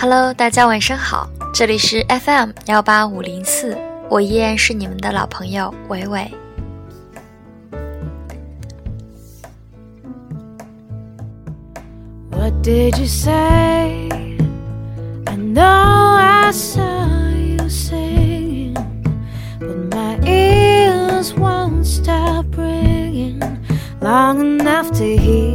Hello，大家晚上好，这里是 FM 幺八五零四，我依然是你们的老朋友伟伟。What did you say? I know I saw you singing, but my ears won't stop ringing long enough to hear.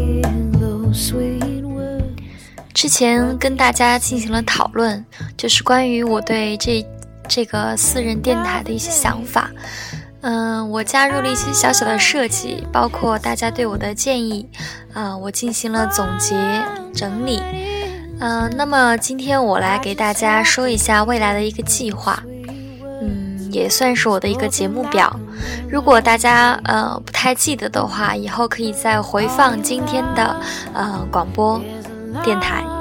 之前跟大家进行了讨论，就是关于我对这这个私人电台的一些想法。嗯，我加入了一些小小的设计，包括大家对我的建议，啊，我进行了总结整理。嗯，那么今天我来给大家说一下未来的一个计划，嗯，也算是我的一个节目表。如果大家呃不太记得的话，以后可以再回放今天的呃广播电台。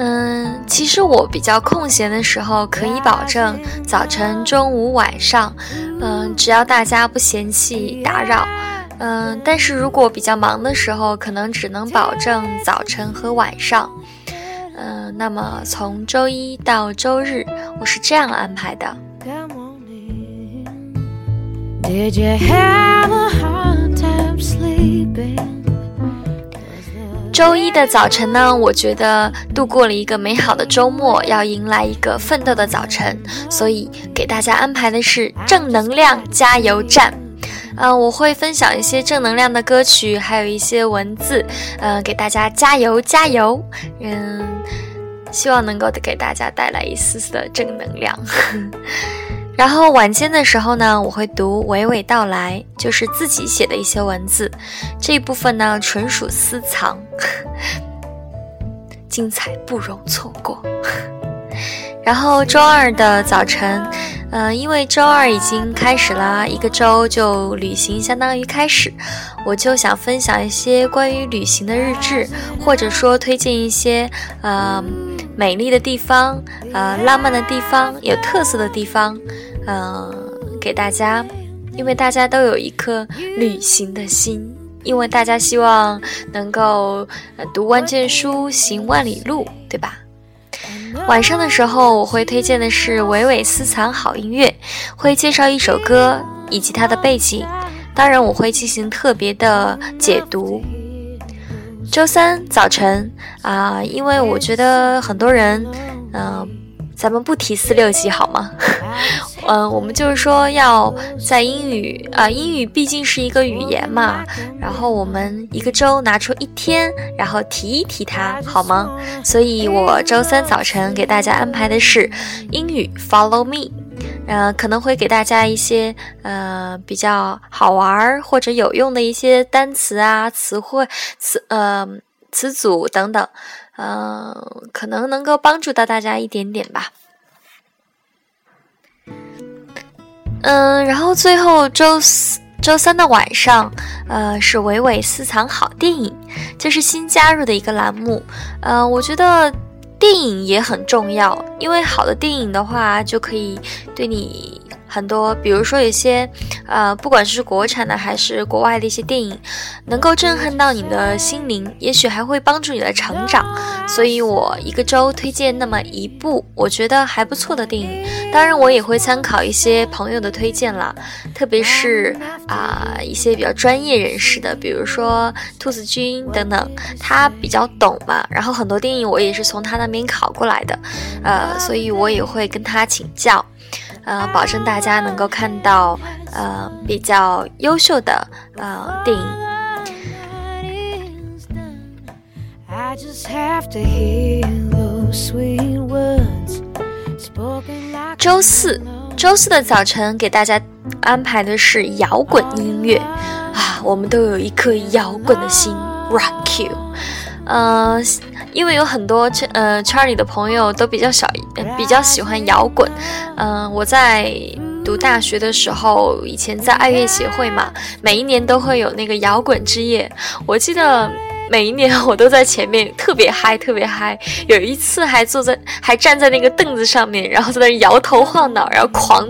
嗯，其实我比较空闲的时候，可以保证早晨、中午、晚上，嗯，只要大家不嫌弃打扰，嗯，但是如果比较忙的时候，可能只能保证早晨和晚上，嗯，那么从周一到周日，我是这样安排的。周一的早晨呢，我觉得度过了一个美好的周末，要迎来一个奋斗的早晨，所以给大家安排的是正能量加油站。嗯，我会分享一些正能量的歌曲，还有一些文字，嗯，给大家加油加油。嗯，希望能够给大家带来一丝丝的正能量。然后晚间的时候呢，我会读娓娓道来，就是自己写的一些文字，这一部分呢纯属私藏，精彩不容错过。然后周二的早晨，嗯，因为周二已经开始了一个周，就旅行相当于开始，我就想分享一些关于旅行的日志，或者说推荐一些呃美丽的地方，呃浪漫的地方，有特色的地方。嗯，给大家，因为大家都有一颗旅行的心，因为大家希望能够读万卷书，行万里路，对吧？晚上的时候，我会推荐的是娓娓私藏好音乐，会介绍一首歌以及它的背景，当然我会进行特别的解读。周三早晨啊，因为我觉得很多人，嗯。咱们不提四六级好吗？嗯，我们就是说要在英语啊，英语毕竟是一个语言嘛。然后我们一个周拿出一天，然后提一提它，好吗？所以我周三早晨给大家安排的是英语 Follow Me，呃，可能会给大家一些呃比较好玩或者有用的一些单词啊、词汇、词呃词组等等。嗯，可能能够帮助到大家一点点吧。嗯，然后最后周四、周三的晚上，呃，是娓娓私藏好电影，这是新加入的一个栏目。嗯，我觉得电影也很重要，因为好的电影的话，就可以对你。很多，比如说有些，呃，不管是国产的还是国外的一些电影，能够震撼到你的心灵，也许还会帮助你的成长。所以我一个周推荐那么一部我觉得还不错的电影。当然，我也会参考一些朋友的推荐啦，特别是啊一些比较专业人士的，比如说兔子君等等，他比较懂嘛。然后很多电影我也是从他那边考过来的，呃，所以我也会跟他请教。呃，保证大家能够看到呃比较优秀的呃电影。周四，周四的早晨给大家安排的是摇滚音乐啊，我们都有一颗摇滚的心，Rock you，呃。因为有很多圈呃圈里的朋友都比较小，比较喜欢摇滚。嗯，我在读大学的时候，以前在爱乐协会嘛，每一年都会有那个摇滚之夜。我记得每一年我都在前面特别嗨，特别嗨。有一次还坐在，还站在那个凳子上面，然后在那摇头晃脑，然后狂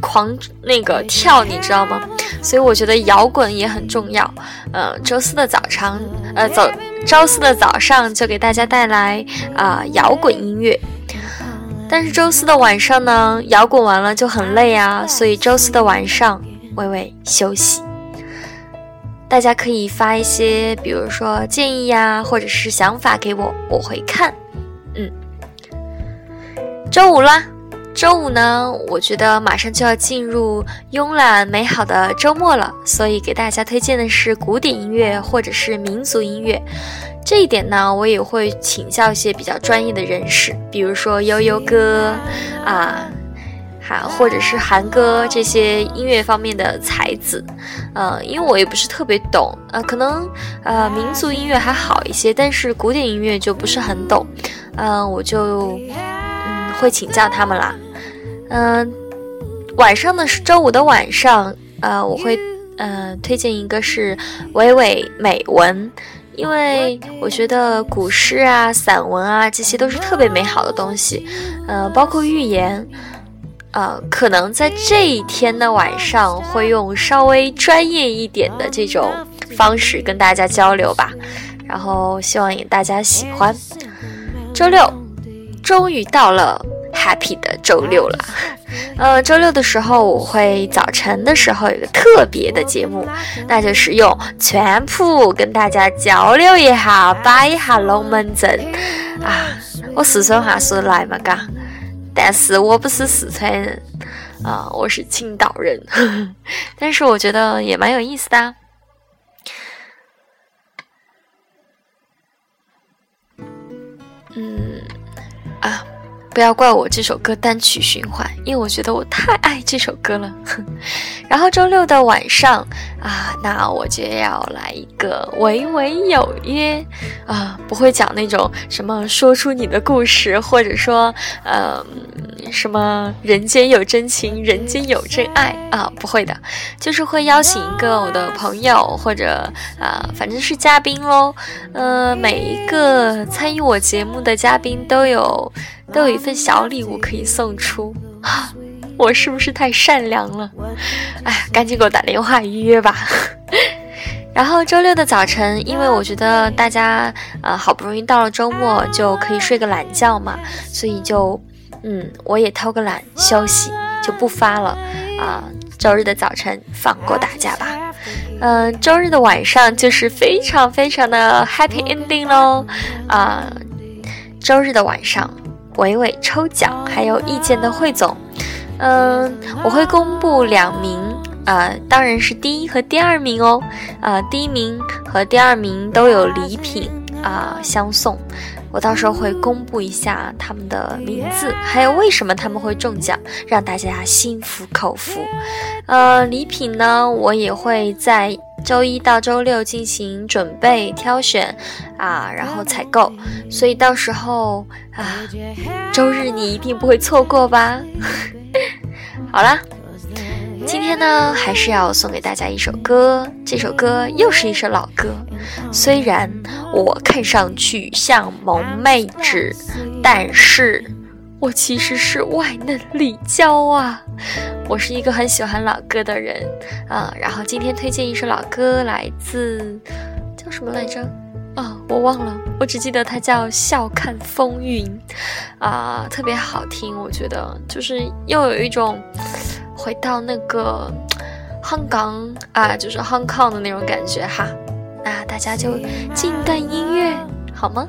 狂那个跳，你知道吗？所以我觉得摇滚也很重要。呃，周四的早上，呃，早周四的早上就给大家带来啊摇滚音乐。但是周四的晚上呢，摇滚完了就很累啊，所以周四的晚上微微休息。大家可以发一些，比如说建议呀，或者是想法给我，我会看。嗯，周五啦，周五呢，我觉得马上就要进入慵懒美好的周末了，所以给大家推荐的是古典音乐或者是民族音乐。这一点呢，我也会请教一些比较专业的人士，比如说悠悠哥啊。哈，或者是韩歌这些音乐方面的才子，呃，因为我也不是特别懂，呃，可能呃民族音乐还好一些，但是古典音乐就不是很懂，嗯，我就嗯会请教他们啦，嗯，晚上呢是周五的晚上，呃，我会呃推荐一个是娓娓美文，因为我觉得古诗啊、散文啊这些都是特别美好的东西，呃，包括寓言。呃，可能在这一天的晚上会用稍微专业一点的这种方式跟大家交流吧，然后希望也大家喜欢。周六，终于到了 happy 的周六了。呃，周六的时候我会早晨的时候有个特别的节目，那就是用全部跟大家交流一下，摆一下龙门阵啊。我四川话说来嘛？嘎。但是我不是四川人啊，我是青岛人，但是我觉得也蛮有意思的。啊嗯，啊。不要怪我这首歌单曲循环，因为我觉得我太爱这首歌了。然后周六的晚上啊，那我就要来一个唯唯有约啊，不会讲那种什么说出你的故事，或者说嗯什么人间有真情，人间有真爱啊，不会的，就是会邀请一个我的朋友或者啊，反正是嘉宾喽。呃，每一个参与我节目的嘉宾都有。都有一份小礼物可以送出，我是不是太善良了？哎，赶紧给我打电话预约吧。然后周六的早晨，因为我觉得大家呃好不容易到了周末，就可以睡个懒觉嘛，所以就嗯我也偷个懒休息，就不发了啊。周日的早晨放过大家吧。嗯，周日的晚上就是非常非常的 happy ending 喽啊。周日的晚上。伟伟抽奖，还有意见的汇总，嗯，我会公布两名，啊，当然是第一和第二名哦，啊，第一名和第二名都有礼品啊相送，我到时候会公布一下他们的名字，还有为什么他们会中奖，让大家心服口服。呃，礼品呢，我也会在。周一到周六进行准备挑选，啊，然后采购，所以到时候啊，周日你一定不会错过吧？好啦，今天呢还是要送给大家一首歌，这首歌又是一首老歌。虽然我看上去像萌妹子，但是。我其实是外嫩里娇啊，我是一个很喜欢老歌的人啊。然后今天推荐一首老歌，来自叫什么来着？啊，我忘了，我只记得它叫《笑看风云》，啊，特别好听，我觉得就是又有一种回到那个 香港啊，就是 Hong Kong 的那种感觉哈。那大家就静段音乐好吗？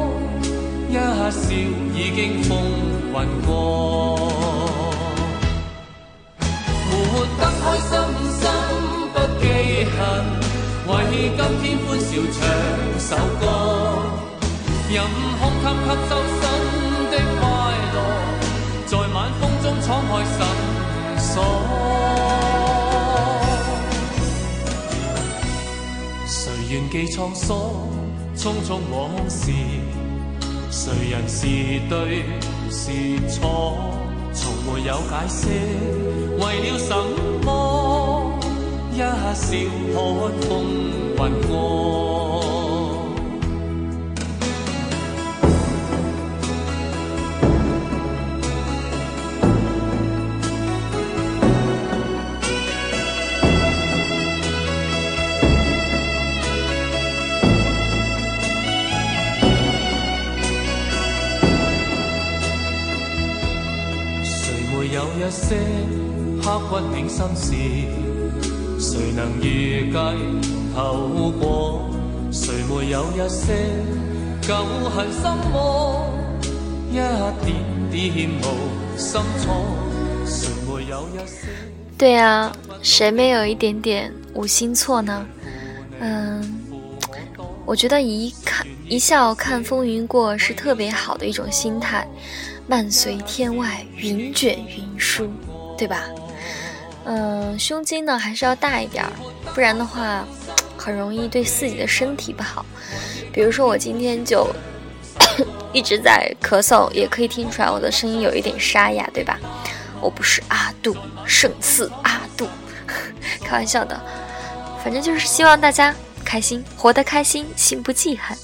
笑已经风云过。活得开心心不记恨，为今天欢笑唱首歌，任空给吸收新的快乐，在晚风中敞开心锁。谁愿记沧桑，匆匆往事，谁人是对是错，从没有解释。为了什么？一笑看风云过。些刻骨铭心事？谁能预计后果？谁没有一些旧恨心魔？一点点无心错。谁没有一些？对啊，谁没有一点点无心错呢？嗯，我觉得一看一笑看风云过是特别好的一种心态，漫随天外，云卷云舒，对吧？嗯，胸襟呢还是要大一点，不然的话，很容易对自己的身体不好。比如说我今天就 一直在咳嗽，也可以听出来我的声音有一点沙哑，对吧？我不是阿杜，胜似阿杜，开玩笑的。反正就是希望大家开心，活得开心，心不记恨。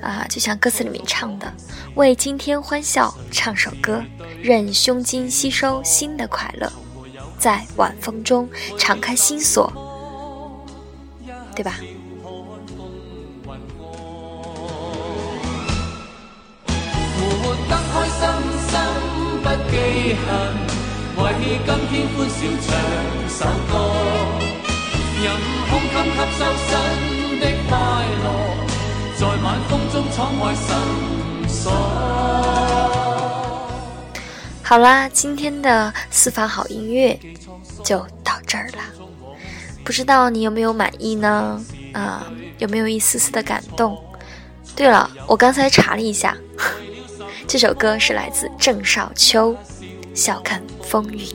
啊，就像歌词里面唱的，为今天欢笑唱首歌，任胸襟吸收新的快乐，在晚风中敞开心锁，对吧？活得开心心不记恨，为今天欢笑唱首歌，任空襟吸收新的快乐，在晚风中敞开心锁。好啦，今天的私房好音乐就到这儿了。不知道你有没有满意呢？啊，有没有一丝丝的感动？对了，我刚才查了一下，这首歌是来自郑少秋，《笑看风云》。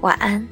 晚安。